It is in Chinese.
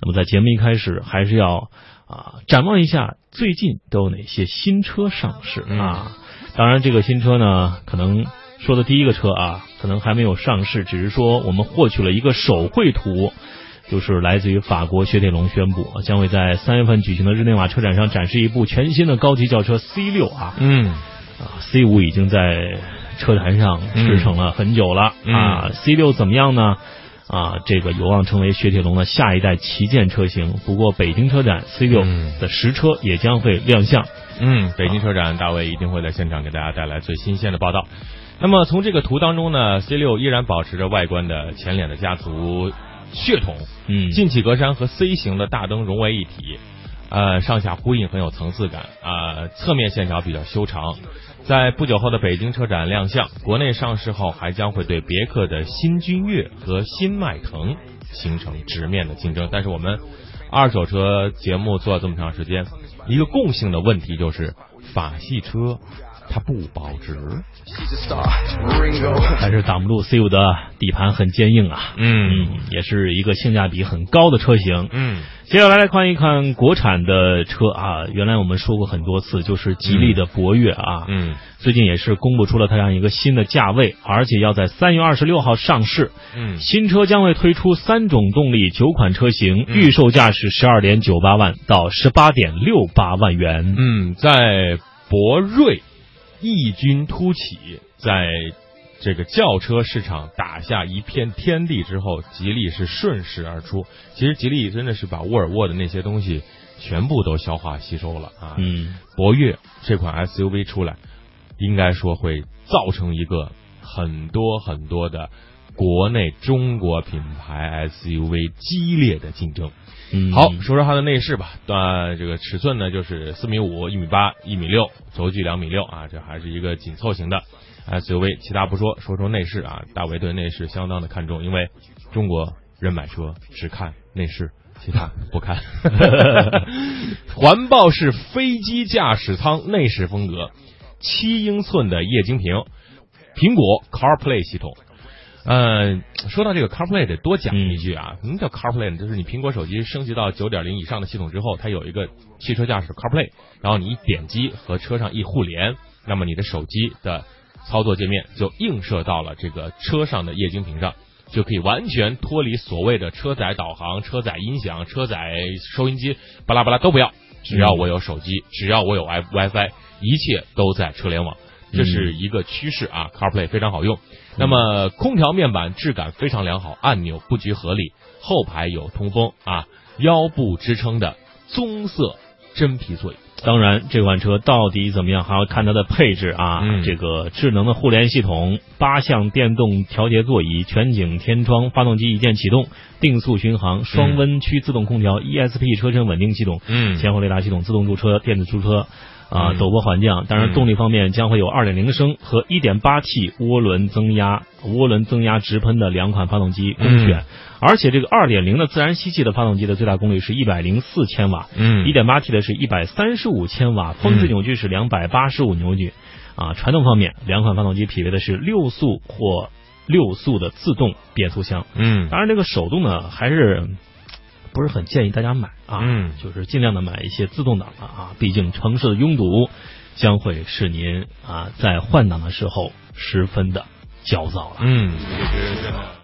那么在节目一开始，还是要啊展望一下最近都有哪些新车上市啊。当然，这个新车呢，可能说的第一个车啊，可能还没有上市，只是说我们获取了一个手绘图。就是来自于法国雪铁龙宣布，将会在三月份举行的日内瓦车展上展示一部全新的高级轿车 C 六啊，嗯，啊 C 五已经在车坛上驰骋了很久了啊，C 六怎么样呢？啊，这个有望成为雪铁龙的下一代旗舰车型。不过北京车展 C 六的实车也将会亮相，嗯，北京车展大卫一定会在现场给大家带来最新鲜的报道。那么从这个图当中呢，C 六依然保持着外观的前脸的家族。血统，嗯，进气格栅和 C 型的大灯融为一体，呃，上下呼应很有层次感啊。侧面线条比较修长，在不久后的北京车展亮相，国内上市后还将会对别克的新君越和新迈腾形成直面的竞争。但是我们二手车节目做了这么长时间，一个共性的问题就是法系车。它不保值，还是挡不住 C 五的底盘很坚硬啊。嗯，也是一个性价比很高的车型。嗯，接下来来看一看国产的车啊。原来我们说过很多次，就是吉利的博越啊。嗯，最近也是公布出了它这样一个新的价位，而且要在三月二十六号上市。嗯，新车将会推出三种动力九款车型，预售价是十二点九八万到十八点六八万元。嗯，在博瑞。异军突起，在这个轿车市场打下一片天地之后，吉利是顺势而出。其实吉利真的是把沃尔沃的那些东西全部都消化吸收了啊。嗯，博越这款 SUV 出来，应该说会造成一个很多很多的国内中国品牌 SUV 激烈的竞争。嗯，好，说说它的内饰吧。呃，这个尺寸呢，就是四米五、一米八、一米六，轴距两米六啊，这还是一个紧凑型的 SUV。其他不说，说说内饰啊。大为对内饰相当的看重，因为中国人买车只看内饰，其他不看。环抱式飞机驾驶舱内饰风格，七英寸的液晶屏，苹果 CarPlay 系统。嗯，说到这个 CarPlay 得多讲一句啊，什么叫 CarPlay 呢？就是你苹果手机升级到九点零以上的系统之后，它有一个汽车驾驶 CarPlay，然后你一点击和车上一互联，那么你的手机的操作界面就映射到了这个车上的液晶屏上，就可以完全脱离所谓的车载导航、车载音响、车载收音机，巴拉巴拉都不要，只要我有手机，只要我有 WiFi，一切都在车联网。这是一个趋势啊，CarPlay 非常好用。那么空调面板质感非常良好，按钮布局合理，后排有通风啊，腰部支撑的棕色真皮座椅。当然，这款车到底怎么样，还要看它的配置啊。这个智能的互联系统、八项电动调节座椅、全景天窗、发动机一键启动、定速巡航、双温区自动空调、ESP 车身稳定系统、嗯，前后雷达系统、自动驻车、电子驻车。啊，陡坡缓降，当然动力方面将会有2.0升和 1.8T 涡轮增压、涡轮增压直喷的两款发动机供选，而且这个2.0的自然吸气的发动机的最大功率是104千瓦，嗯，1.8T 的是135千瓦，峰值扭矩是285扭矩，啊，传动方面两款发动机匹配的是六速或六速的自动变速箱，嗯，当然这个手动呢还是。不是很建议大家买啊，嗯，就是尽量的买一些自动挡的啊，毕竟城市的拥堵将会使您啊在换挡的时候十分的焦躁了，嗯。